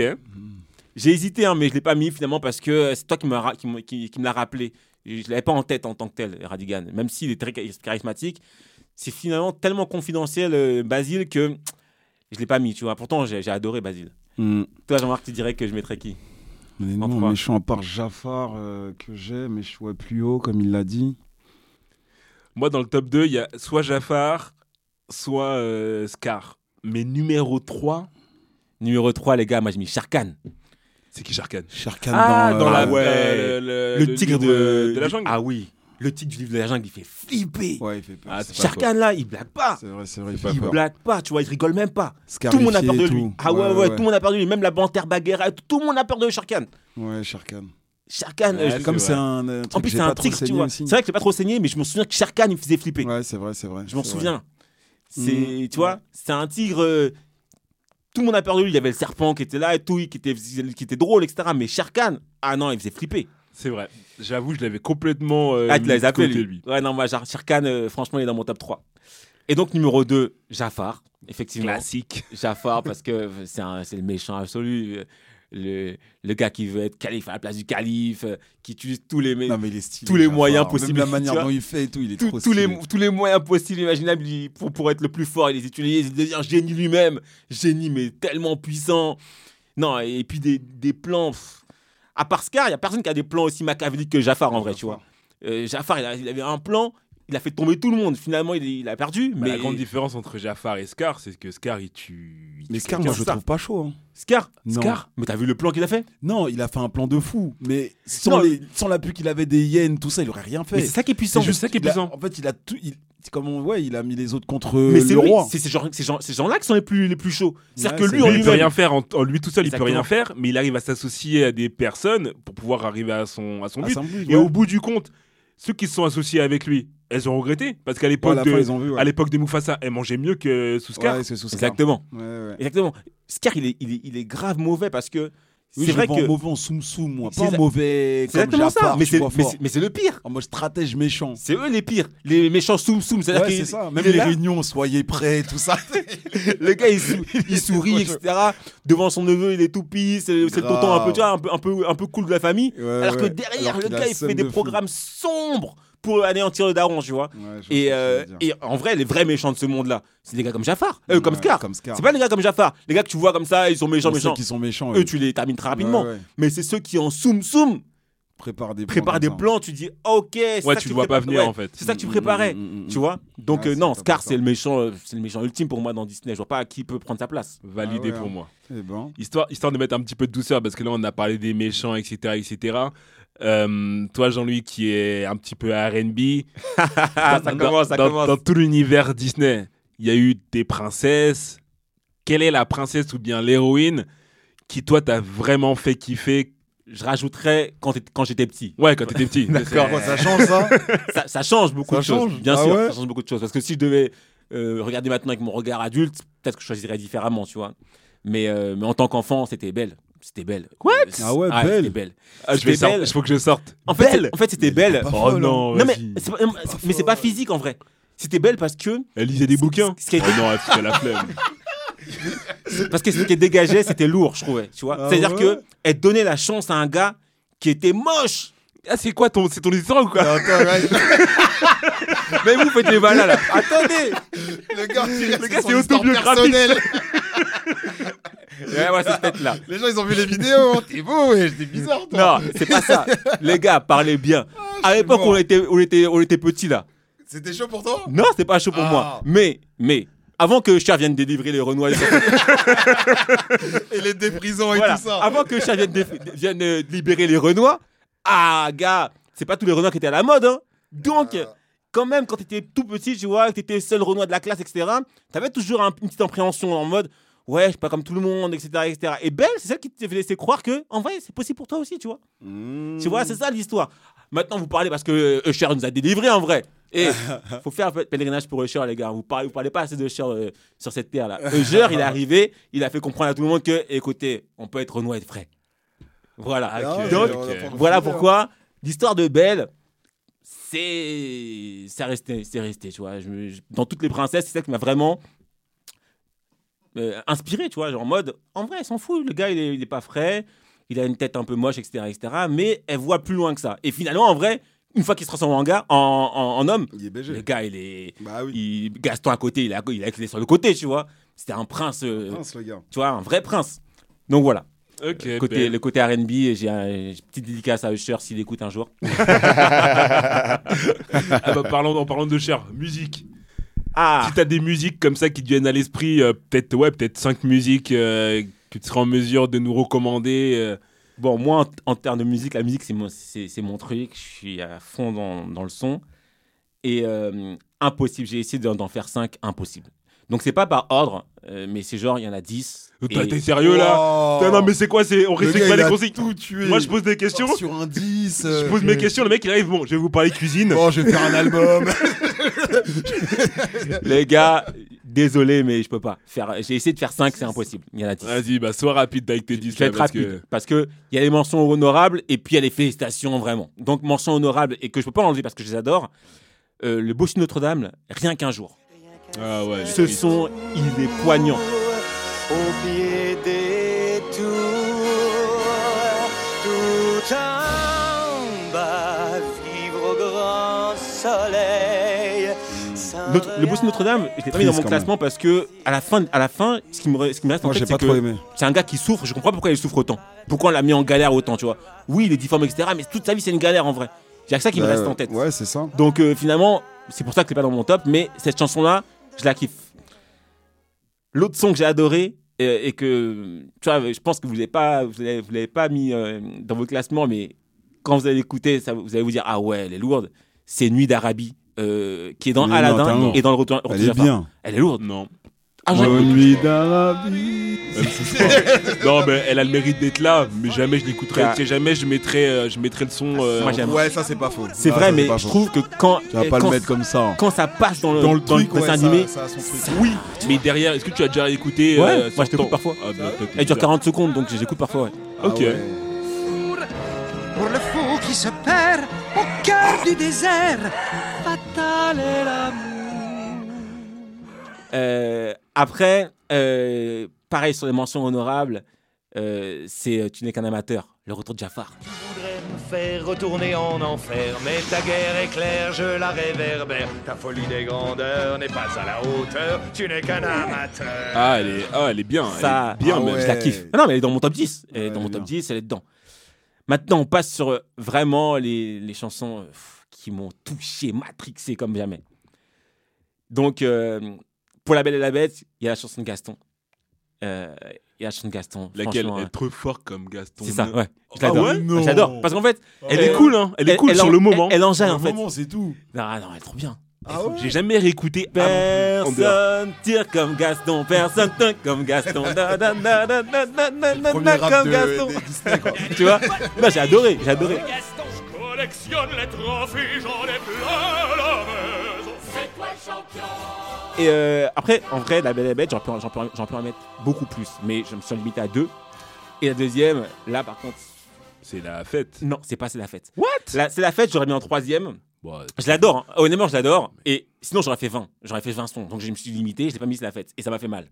J'ai hésité, hein, mais je l'ai pas mis finalement parce que c'est toi qui me, ra- qui me, qui- qui me l'a rappelé. Je je l'avais pas en tête en tant que tel, Radigan. Même s'il est très chari- charismatique, c'est finalement tellement confidentiel, euh, Basile, que je l'ai pas mis, tu vois. Pourtant, j'ai j'ai adoré Basile. Mm. Toi, Jean-Marc, tu dirais que je mettrais qui? Mais En non, trois. méchant à part Jafar euh, que j'ai, mais je vois plus haut, comme il l'a dit. Moi, dans le top 2, il y a soit Jafar, soit euh, Scar. Mais numéro 3, Numéro 3, les gars, moi j'ai mis Sharkan. c'est qui Sharkan? Sharkan Ah, dans, dans la- ouais, le, Le, tigre de la jungle. Ah oui, le tigre du livre de la jungle, il fait flipper. Ouais, il fait peur. Ah, Sharkan, là, il blague pas. C'est vrai, c'est vrai, il fait Il peur. blague pas, tu vois, il rigole même pas. Tout le monde a peur de lui. Ah ouais, ouais, tout le monde a peur de lui. Même la panthère Bagheera, tout le monde a peur de Sharkan. Ouais, Sharkan. Sharkan, Ouais, euh, Comme c'est un, euh, truc en plus c'est un tigre, tu vois. C'est vrai que j'ai pas trop saigné, mais je me souviens que Sharkan, il me faisait flipper. Ouais, c'est vrai, c'est vrai. je m'en souviens. C'est, Mhm. tu vois, c'est un tigre. euh, tout le monde a peur de lui. Il y avait le serpent qui était là et tout, qui était, qui était drôle, etc. Mais Sharkan, ah non, il faisait flipper. C'est vrai. J'avoue, je l'avais complètement. euh, ah, tu de zappé, côté, lui. Ouais, non, moi, Sharkan, euh, franchement, il est dans mon top 3. Et donc, numéro 2, Jafar, effectivement. Classique. Jafar, parce que c'est, un- c'est le méchant absolu. Le, le gars qui veut être calife à la place du calife, euh, qui utilise tous les, Non, mais stylé. tous les Jafar. moyens Même possibles, la tu manière dont il fait et tout, il est Tous- trop tous, les, tous les moyens possibles, imaginables pour, pour être le plus fort. Il les utilise, il devient génie lui-même. Génie, mais tellement puissant. Non, et puis des, des plans. pff. À part Scar, il n'y a personne qui a des plans aussi machiavéliques que Jafar en vrai, tu vois. Euh, Jafar, il, a- il avait un plan, il a fait tomber tout le monde. Finalement, il, il a perdu. Bah, mais La grande différence entre Jafar et Scar, c'est que Scar, il tue. il Mais tue Scar, moi, je le trouve pas chaud. hein. Scar, Non. Scar, mais t'as vu le plan qu'il a fait? Non, il a fait un plan de fou. Mais sans, Non. les, sans la pub qu'il avait des hyènes, tout ça, il aurait rien fait. Mais c'est ça qui est puissant. C'est juste ça qui est a- puissant. En fait, il a tout. Il, comme on- ouais, il a mis les autres contre Mais c'est le lui, roi. c'est ces gens, ces gens, ces gens-là qui sont les plus, les plus chauds. C'est-à-dire Ouais, que lui, en Lui, peut rien faire en, en lui tout seul, il peut Exactement. rien faire, mais il arrive à s'associer à des personnes pour pouvoir arriver à son, à son but. Et ouais. au bout du compte, ceux qui se sont associés avec lui, elles ont regretté parce qu'à l'époque de, ouais. à l'époque de Mufasa, elle mangeait mieux que sous Scar. Ouais. Exactement. Ouais, ouais. Exactement. Scar, il est, il est, il est grave mauvais parce que Oui, c'est vrai que. mauvais en soum soum, moi. C'est Pas en mauvais C'est comme exactement ça. Mais c'est, mais c'est- c'est le pire. En mode stratège méchant. C'est eux les pires. Les méchants soum soum. C'est-à-dire Ouais, c'est ça. Même les là, réunions, soyez prêts, tout ça. Le gars, il, sou- il sourit, etc. Devant son neveu, il est tout pisse. C'est c'est le tonton un peu, tu vois, un peu, un peu, un peu cool de la famille. Ouais, Alors que derrière, Alors le gars, il fait des programmes sombres pour anéantir le daron, tu vois. Ouais, Et, euh, et en vrai, les vrais méchants de ce monde-là, c'est des gars comme Jafar, euh, comme Ouais, Scar. Comme Scar. C'est pas les gars comme Jafar. Les gars que tu vois comme ça, ils sont méchants, On méchants. qu'ils sont méchants. Eux, eux. tu les termines très rapidement. Ouais. Mais c'est ceux qui en soum soum Prépare des plans. préparent comme des plans, tu dis ok, c'est ça Ouais, que tu le vois pas venir Ouais, en fait. C'est ça que tu Mm, préparais, mm, mm, mm, tu vois. Donc Ouais, euh, non, Scar c'est le méchant, euh, c'est le méchant ultime pour moi dans Disney. Je vois pas qui peut prendre sa place. Validé Ah ouais, pour hein. moi. Eh ben. Histoire, histoire de mettre un petit peu de douceur, parce que là, on a parlé des méchants, etc. etc. Euh, toi, Jean-Louis, qui est un petit peu RB, Ah, ça dans, commence, ça dans- commence. dans tout l'univers Disney, il y a eu des princesses. Quelle est la princesse ou bien l'héroïne qui, toi, t'a vraiment fait kiffer Je rajouterais quand, quand j'étais petit. Ouais, quand t'étais petit. D'accord. Quoi, ça change ça ça, ça change beaucoup Ça de choses. change Bien Ah sûr, ouais ça change beaucoup de choses. Parce que si je devais euh, regarder maintenant avec mon regard adulte, peut-être que je choisirais différemment, tu vois. Mais, euh, mais en tant qu'enfant, c'était belle. C'était belle. What Euh, Ah ouais, c'était belle. belle. Ah, je vais C'était sortir. belle. Il faut que je sorte. En fait, c'est- en fait, c'était belle. Oh folle, non, Non mais c'est pas, mais c'est pas physique en vrai. C'était belle parce que Elle lisait des bouquins. Oh non, elle fait la flemme. parce que ce qui dégageait, c'était lourd, je trouvais. Tu vois. Ah C'est-à-dire ouais que elle donnait la chance à un gars qui était moche. Ah, c'est quoi ton, c'est ton histoire ou quoi Attends, ouais, Mais vous faites les malins là. Attendez. le gars, Le gars, c'est autobiographique. Ouais, ouais, c'est peut-être là. Les gens, ils ont vu les vidéos. T'es beau, ouais, t'es bizarre, toi. Non, c'est pas ça. Les gars, parlez bien. à suis l'époque, on était, on était, on était petits là. C'était chaud pour toi? Non, c'était pas chaud pour Ah. moi. Mais, mais, avant que Cher vienne délivrer les Renois, Et les déprisons et voilà, tout ça. avant que Cher vienne, euh, libérer les Renois, ah gars, c'est pas tous les Renois qui étaient à la mode. Hein. Donc, Ah. quand même, quand t'étais tout petit, tu vois, que t'étais seul Renoir de la classe, etc., t'avais toujours un- une petite appréhension en mode. Ouais, je suis pas comme tout le monde, etc. etc. Et Belle, c'est celle qui te fait laisser croire que, en vrai, c'est possible pour toi aussi, tu vois. Mmh. Tu vois, c'est ça l'histoire. Maintenant, vous parlez parce que euh, Usher nous a délivré en vrai. Et faut faire un peu de pèlerinage pour Usher, les gars. Vous parlez, vous parlez pas assez de Usher euh, sur cette terre-là. Usher, il est arrivé, il a fait comprendre à tout le monde que, écoutez, on peut être Renoir et être vrai. Voilà. Ah, Donc, a pas voilà pourquoi l'histoire de Belle, c'est c'est resté, c'est resté, tu vois. Je me- je- dans toutes les princesses, c'est ça qui m'a vraiment euh, inspiré, tu vois, genre en mode, en vrai, elle s'en fout, le gars, il est, il est pas frais, il a une tête un peu moche, etc., etc., mais elle voit plus loin que ça. Et finalement, en vrai, une fois qu'il se transforme en gars, en, en- en homme, Il est le gars, il est, Bah oui. il, Gaston à côté, il a, il est sur le côté, tu vois. C'était un prince, euh, Mince, le gars. tu vois, un vrai prince. Donc voilà, Ok. le côté, belle. le côté R&B, j'ai un- j'ai une petite dédicace à Usher s'il écoute un jour. Ah bah, parlons, en parlant de cher, musique. Ah, Si t'as des musiques comme ça qui te viennent à l'esprit, euh, peut-être ouais, peut-être cinq musiques euh, que tu seras en mesure de nous recommander. Euh. Bon, moi, en, en termes de musique, la musique, c'est mon, c'est, mon truc. Je suis à fond dans, dans le son. Et euh, impossible, j'ai essayé d'en, faire 5, impossible. Donc, c'est pas par ordre, euh, mais c'est genre, il y en a 10. T'as- Et- T'es sérieux là Oh. Non mais c'est quoi c'est On respecte pas les a consignes. tout tué. Moi je pose des questions. Sur un 10. Je euh, pose mes questions. Le mec il arrive. Bon, je vais vous parler cuisine. Bon, je vais faire un album. Les gars, désolé, mais je peux pas. Faire, j'ai essayé de faire 5, c'est impossible. Il y en a 10. Vas-y, bah sois rapide avec tes 10 Je vais être parce rapide que- parce que il y a les mentions honorables et puis il y a les félicitations vraiment. Donc mentions honorables et que je peux pas enlever parce que je les adore. Euh, le Beau Notre-Dame, rien qu'un jour. Ah ouais. Ce son, il est poignant. au pied des tours, tout en bas, vivre au grand soleil. Notre- le Beau Notre-Dame, je l'ai pas mis dans mon classement parce que à la fin, à la fin, ce qui me, ce qui me reste en Moi, tête, j'ai c'est que c'est un gars qui souffre. Je comprends pas pourquoi il souffre autant. Pourquoi on l'a mis en galère autant, tu vois? Oui, il est difforme, etc. Mais toute sa vie, c'est une galère en vrai. Que ça qui me Bah, reste en tête. Ouais, c'est ça. Donc euh, finalement, c'est pour ça que c'est pas dans mon top, mais cette chanson-là, je la kiffe. L'autre son que j'ai adoré et que tu vois, je pense que vous l'avez pas, vous l'avez, vous l'avez pas mis euh, dans vos classements, mais quand vous allez l'écouter, vous allez vous dire ah ouais, elle est lourde. C'est Nuit d'Arabie euh, qui est dans Mais Aladdin un- et dans le retour. Elle est bien. Elle est lourde. Non. Ah, nuit d'Arabie. Non, mais elle a le mérite d'être là, mais jamais je l'écouterai. Sais, jamais je mettrai, euh, je mettrai le son. euh, Moi, j'aime. Ouais, ça, c'est pas faux. c'est Ah, vrai, mais je trouve que quand Tu vas pas quand, le mettre comme ça. quand ça passe dans le Dans le dans truc, dessin ouais, animé, ça, ça a son truc. Oui, mais derrière, est-ce que tu as déjà écouté Ouais, euh, moi, je t'écoute parfois. Ah, bah, elle dure bizarre. 40 secondes, donc j'écoute parfois. Ouais. Ah Ok. ouais. Pour le fou qui se perd au cœur du désert, fatal est l'amour. Euh, après, euh, pareil sur les mentions honorables, euh, c'est euh, Tu n'es qu'un amateur, le retour de Jafar. voudrais me faire retourner en enfer, mais ta guerre est claire, je la réverbère. Ta folie des grandeurs n'est pas à la hauteur, tu n'es qu'un amateur. Ah, elle est, ah, elle est bien. elle Ça- est bien, Ah ouais. Je la kiffe. Ah non, mais elle est dans mon top 10. Elle est Ouais, dans elle mon est top bien. 10, elle est dedans. Maintenant, on passe sur euh, vraiment les, les chansons euh, pff, qui m'ont touché, matrixé comme jamais. Donc, euh, pour La Belle et la Bête, il y a la chanson de Gaston. Euh, Il y a la chanson de Gaston. Laquelle? trop fort comme Gaston. C'est ça, ouais. Je Ah l'adore. ouais Non. J'adore. Parce qu'en fait, Elle est cool, hein. Elle est cool elle sur en- le moment. Elle, elle enjaille, en fait. moment, c'est tout. Non, non, elle est trop bien. Ah ouais? J'ai jamais réécouté. Personne tire comme Gaston, personne tire comme Gaston. Da, da, da, comme de, Gaston. Disney. Tu vois? Non, j'ai adoré, j'ai adoré. Collectionne les trophées, j'en ai plein la maison. C'est toi le champion Et euh, après, en vrai, La Belle et la Bête, j'en peux, j'en peux- j'en peux en mettre beaucoup plus. Mais je me suis limité à deux. Et la deuxième, là par contre, C'est la fête. non, c'est pas C'est la fête. What? C'est la fête, j'aurais mis en troisième. Bon, Je l'adore, hein. honnêtement, je l'adore. Et sinon, j'aurais fait 20. J'aurais fait 20 sons. Donc, je me suis limité, je l'ai pas mis C'est la fête. Et ça m'a fait mal.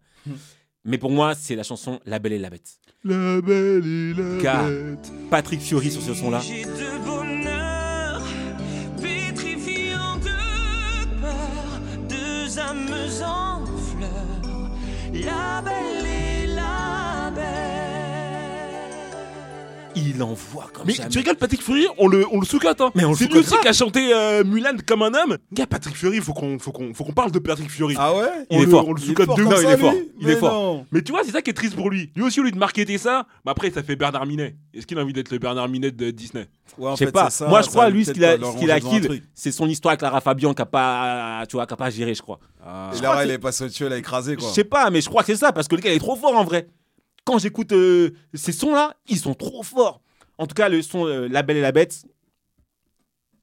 Mais pour moi, c'est la chanson La Belle et la Bête. La belle et la Car- bête. Patrick Fiori sur ce son-là. La belle Il envoie comme Mais jamais. tu regardes Patrick Fury, on le, on le sous-cote. Hein. Mais on c'est lui aussi qui a chanté euh, Mulan comme un homme. Gars, Patrick Fury, faut qu'on faut qu'on faut qu'on parle de Patrick Fury. Ah ouais Il on est le, fort. On le Il est sous-cote de ouf. il est fort. Il est Mais fort. Mais tu vois, c'est ça qui est triste pour lui. Lui aussi, au lieu de marketer ça, bah après, ça fait Bernard Minet. Est-ce qu'il a envie d'être le Bernard Minet de Disney? Ouais, Je sais pas. ça, Moi, je crois, lui, ce qu'il a, ce qu'il a kill, c'est son histoire avec Lara Fabian qui a pas, tu vois, qui a pas géré, je crois. Ah. Je Et que elle est passée au-dessus, elle a écrasé, Je quoi. sais pas, mais je crois que c'est ça, parce que le gars il est trop fort en vrai. Quand j'écoute euh, ces sons-là, ils sont trop forts. En tout cas, le son euh, La Belle et la Bête,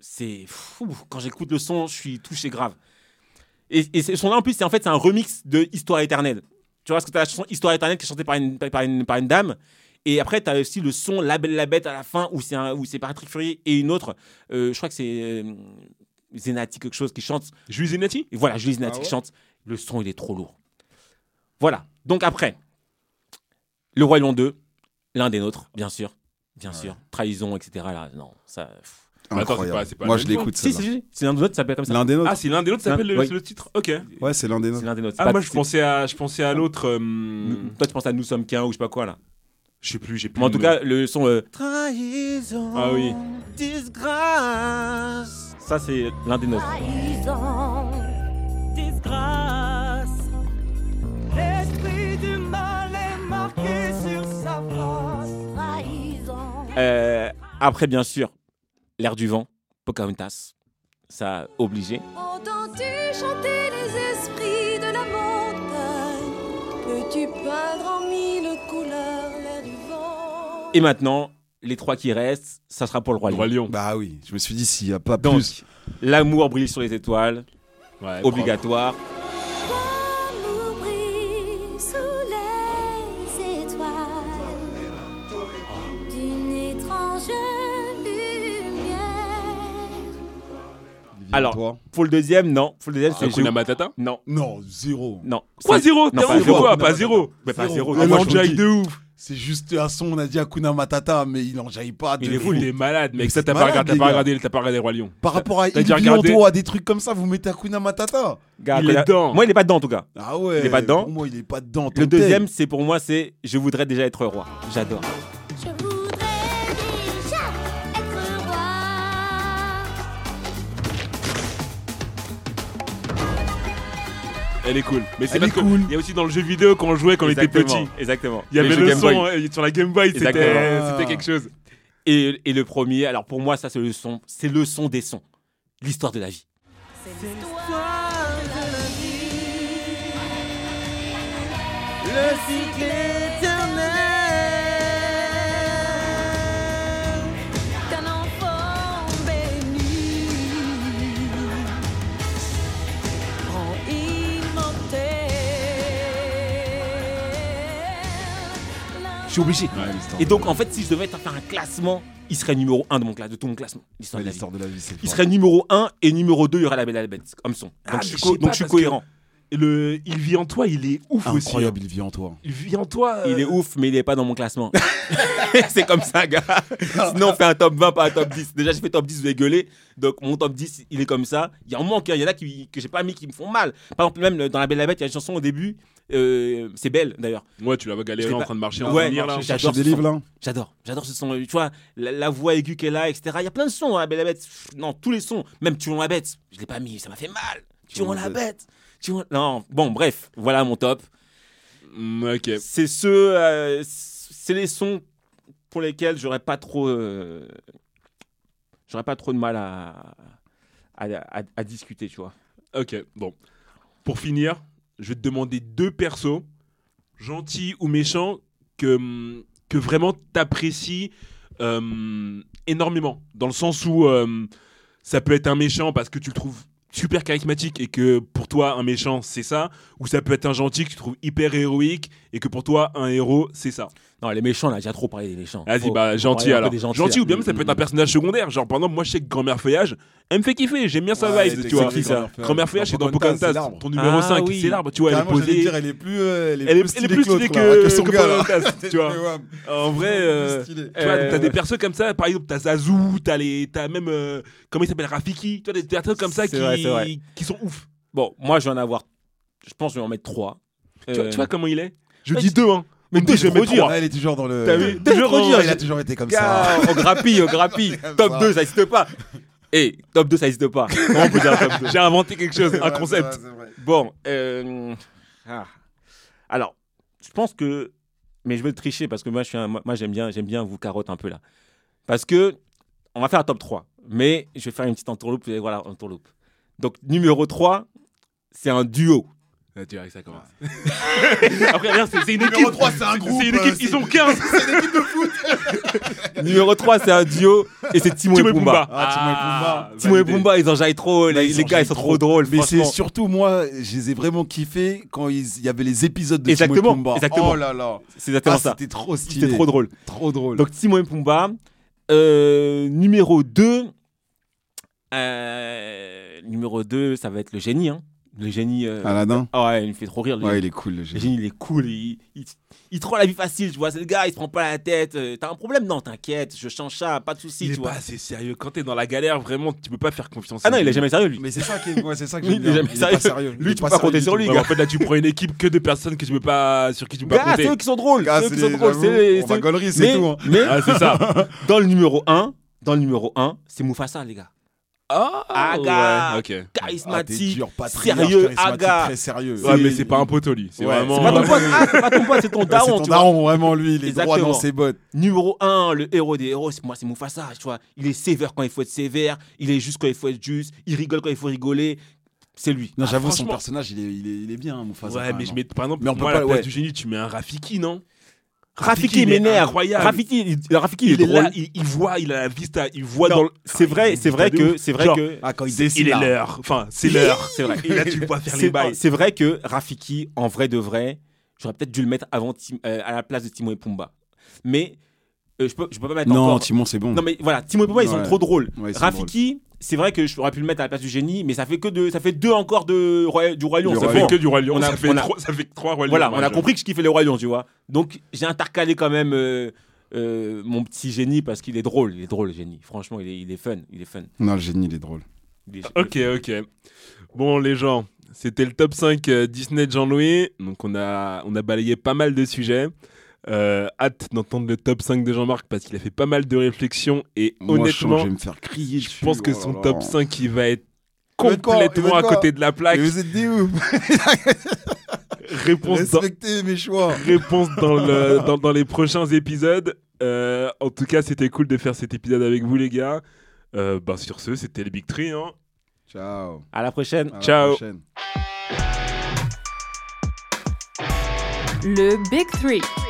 c'est fou. Quand j'écoute le son, je suis touché grave. Et, et ce son-là, en plus, c'est en fait c'est un remix de Histoire éternelle. Tu vois, parce que tu as la chanson Histoire éternelle qui est chantée par une, par une, par une dame. Et après, tu as aussi le son La Belle et la Bête à la fin, où c'est un- où c'est Patrick Fury et une autre. euh, je crois que c'est Zenati, quelque chose, qui chante. Jules Zenati? Et voilà, Julie Zenati Ah qui chante. Le son, il est trop lourd. Voilà. Donc après, Le Roi Lion 2, l'un des nôtres, bien sûr. Bien sûr. Trahison, etc. Là, non, ça. pff. Attends, c'est Incroyable. pas- pas Moi, je l'écoute, Si, si, si. C'est l'un des nôtres, ça s'appelle comme ça. L'un des nôtres Ah, c'est l'un des nôtres, ça s'appelle le, titre Ok. Ouais, c'est l'un des C'est nôtres. l'un des nôtres. Ah, Pas- moi, je pensais à, je pensais à l'autre. euh, Toi, tu penses à Nous sommes qu'un ou je sais pas quoi là. Je sais plus, j'ai plus. Mais en tout nom. cas, le son. euh, Trahison. Ah oui. Disgrâce. Ça, c'est l'un des nôtres. Trahison, Euh, après, bien sûr, L'air du vent, Pocahontas. Ça, obligé. Entends-tu chanter les esprits de la montagne? Peux-tu peindre en mille couleurs l'air du vent Et maintenant, les trois qui restent, ça sera pour le Roi Le Lion. Roi Lion. Bah oui, je me suis dit, s'il n'y a pas Donc, plus. l'amour brille sur les étoiles, Ouais, obligatoire. Alors, Toi Pour le deuxième, non. Pour le deuxième, c'est Hakuna Matata Non, Non, zéro. non. Quoi, C'est- zéro? Non, T'es zéro. quoi? Pas zéro Mais pas zéro. Ah, Ah, moi, moi, je je vous dis- le de ouf C'est juste un son, on a dit Hakuna Matata, mais il enjaille pas de Il est fou. Il est malade, mec. Ça, c'est t'as pas regardé, t'as pas regardé, t'as pas regardé Roi Lion. Par rapport à T'as Il en à des trucs comme ça, vous mettez Hakuna Matata? Il est dedans. Moi, il est pas dedans en tout cas. Ah ouais Il est pas dedans. Pour moi, il est pas dedans. Le deuxième, c'est pour moi, c'est Je voudrais déjà être roi. J'adore. Elle est cool. Mais c'est Elle parce est que cool. il y a aussi dans le jeu vidéo quand on jouait quand on était Exactement, petit. Exactement. Il y avait jeux le Game son Boy. euh, sur la Game Boy, c'était Exactement. c'était quelque chose. Et, et le premier, alors pour moi, ça, c'est le son. C'est le son des sons. L'histoire de la vie. C'est l'histoire de la vie. Le cycle Je suis obligé. Et donc, en fait, si je devais faire un classement, il serait numéro 1 de, mon cla- de tout mon classement. L'histoire de la vie. L'histoire de la vie, c'est Il fort. serait numéro 1 et numéro 2, il y aurait la belle et la bête comme son. Donc, Ah, je suis, co- donc je suis cohérent. Le il vit en toi, il est ouf aussi. Incroyable, hein. il vit en toi. Il vit en toi. euh, Il est ouf, mais il est pas dans mon classement. c'est comme ça, gars. Sinon, on fait un top 20, pas un top 10. Déjà, j'ai fait top 10, vous avez gueulé. Donc, mon top 10, il est comme ça. Il y en manque, hein. il y en a qui, que j'ai pas mis qui me font mal. Par exemple, même dans La Belle et la Bête, il y a une chanson au début. Euh, c'est belle, d'ailleurs. Ouais, tu la vois galérer en train de marcher en Ouais, venir là. J'adore des livres, là J'adore, j'adore ce son. Tu vois, la, la voix aiguë qu'elle a, etc. Il y a plein de sons, hein, La Belle la Bête. Non, tous les sons. Même Tuons la Bête. Je l'ai pas mis, ça m'a fait mal. Tuons la Bête. Tuons- Non, bon, bref, voilà mon top. Mm, Ok. C'est ceux, euh, c'est les sons pour lesquels j'aurais pas trop, euh, j'aurais pas trop de mal à, à, à- à discuter, tu vois. Ok, bon. Pour finir, je vais te demander deux persos, gentils ou méchants, que, vraiment t'apprécies euh, énormément. Dans le sens où euh, ça peut être un méchant parce que tu le trouves super charismatique et que pour toi un méchant c'est ça, ou ça peut être un gentil que tu trouves hyper héroïque et que pour toi un héros c'est ça? Non, les méchants, on a déjà trop parlé des méchants. Vas-y, bah faut gentil alors. gentils, gentil là. ou bien même ça peut être un personnage secondaire. Genre par exemple, moi je sais que Grand-mère Feuillage, elle me fait kiffer, j'aime bien sa Ouais, vibe, tu vois. qui, ça? Grand-mère Feuillage c'est dans Pocahontas, ton numéro Ah 5, oui. c'est l'arbre, tu vois, elle est posée. dire, elle est plus, euh, elle est Elle est- plus stylée plus que l'autre, stylée là, que- que son que gars, là. Pocahontas, tu vois. En vrai, euh, tu vois, Euh, t'as des persos comme ça, par exemple, t'as Zazu, t'as les, t'as même, euh, comment il s'appelle, Rafiki, tu vois, des persos comme ça qui, vrai, qui sont ouf. Bon, moi, je vais en avoir. Je pense que je vais en mettre trois. Tu, vois, Euh, tu vois comment il est Je ouais, dis deux, hein. Mais deux, je vais mettre trop dur. trois. Ah, elle est toujours dans le. T'as vu Deux, trop dur, Il a toujours été comme ça. On grappille, on grappille. Top ça. 2, ça n'existe pas. Et top 2, ça n'existe pas. Comment on peut dire top 2 J'ai inventé quelque chose, un concept. Bon, euh, ah. alors, je pense que, mais je vais le tricher parce que moi, je suis un- moi, moi, j'aime bien, j'aime bien vous carotte un peu là, parce que on va faire un top 3, mais je vais faire une petite entourloupe, vous allez voir la entourloupe. Donc numéro 3, c'est un duo. Ah, tu vois que ça commence. Après, regarde, c'est c'est une équipe. Numéro 3, c'est un groupe. C'est une euh, équipe, ils c'est- sont 15. numéro 3, c'est un duo et c'est Timon, Timon et Pumba. Ah, Timon et Pumba. Et validé. Pumba, ils enjaillent trop, les, Mais les ils gars, ils sont enchaînent trop drôles. Mais c'est franchement. surtout moi, je les ai vraiment kiffés quand ils- il y avait les épisodes de Exactement, Timon et Pumba. exactement. Oh là là. C'est exactement Ah, ça. c'était trop stylé. C'était trop drôle. Trop drôle. Donc Timon et Pumba. Euh, numéro 2. Numéro 2, ça va être le génie. Hein. Le génie. euh, Aladdin. Ah ouais, il me fait trop rire. Le, Ouais, il est cool le le génie. génie, il est cool. Il, il, il te rend la vie facile, tu vois. C'est le gars, il se prend pas la tête. euh, T'as un problème? Non, t'inquiète, je change ça, pas de soucis, Il est tu pas vois. assez sérieux. Quand t'es dans la galère, vraiment, tu peux pas faire confiance. Ah à non, il est jamais sérieux, lui. Mais c'est ça qui est, ouais, c'est ça que il est jamais Il est pas sérieux. Lui, Il tu peux pas compter sur lui, en fait, là, tu prends une équipe que de personnes que tu peux pas, sur qui tu peux pas Gars, c'est compter. eux qui sont drôles. Gars, c'est eux qui sont drôles. c'est- On c'est- tout. hein. mais Ah, c'est ça. dans le numéro 1, dans le numéro 1, c'est Mufasa, les gars. Ah, Aga. ouais, ok. Ah, t'es Charismatique, dur, patriarche, sérieux, charismatique, aga. Très sérieux. Ouais, mais c'est pas un poteau, lui. C'est Ouais, vraiment. C'est pas ton pote, ah, c'est pas ton pote, c'est ton Ouais, c'est daron, ton daron, vraiment, lui, il est droit dans ses bottes. Numéro 1, le héros des héros, c'est moi, c'est Mufasa, tu vois. Il est sévère quand il faut être sévère, il est juste quand il faut être juste, il rigole quand il faut rigoler. C'est lui. Non, Ah, j'avoue, son personnage, il est, il est, il est bien, hein, Mufasa. Ouais, mais je hein. mets, par exemple, Mais on peut moi, à pas- la place ouais. du génie, tu mets un Rafiki, non? Rafiki est m'énerve. incroyable. Rafiki, il, Rafiki, il Il est est drôle. là, il, il voit, il a la vista, il voit Non, dans le. C'est vrai, il c'est est vrai que, c'est vrai que, Ah, quand il C'est- décide. il est l'heure. Enfin, c'est l'heure. c'est vrai. Et là, tu le vois faire les C'est bails. c'est vrai que Rafiki, en vrai de vrai, j'aurais peut-être dû le mettre avant Tim- euh, à la place de Timon et Pumba. Mais euh, je peux, je peux pas mettre Non, encore. Timon, c'est bon. Non mais voilà, Timon et Pumba, ils sont trop drôles. Ouais, Rafiki, c'est vrai que j'aurais pu le mettre à la place du génie, mais ça fait que deux, ça fait deux encore de Roi- du roi lion. Du Roi Ça fait que du Roi Lion. On a- ça, fait trois, ça fait trois Rois Lions. Voilà, on a compris que je kiffais les lions, tu vois. Donc j'ai intercalé quand même euh, euh, mon petit génie parce qu'il est drôle, il est drôle le génie. Franchement, il est, il est fun, il est fun. Non, le génie, il est drôle. Il est- Ok, ok. Bon, les gens, c'était le top 5 euh, Disney de Jean-Louis. Donc, on a, on a balayé pas mal de sujets. Euh, hâte d'entendre le top 5 de Jean-Marc parce qu'il a fait pas mal de réflexions. Et Moi, honnêtement, je vais me faire crier je dessus. pense que Oh là son là. top 5 il va être complètement à côté de la plaque. Mais vous êtes des ouf Réponse dans, Respectez mes choix. réponse dans, le, dans, dans les prochains épisodes. Euh, en tout cas, c'était cool de faire cet épisode avec vous, les gars. Euh, bah, sur ce, c'était le Big Tree. Hein. Ciao. À la prochaine. À la Ciao. prochaine. Le Big Three.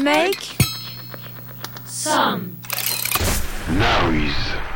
Make some noise.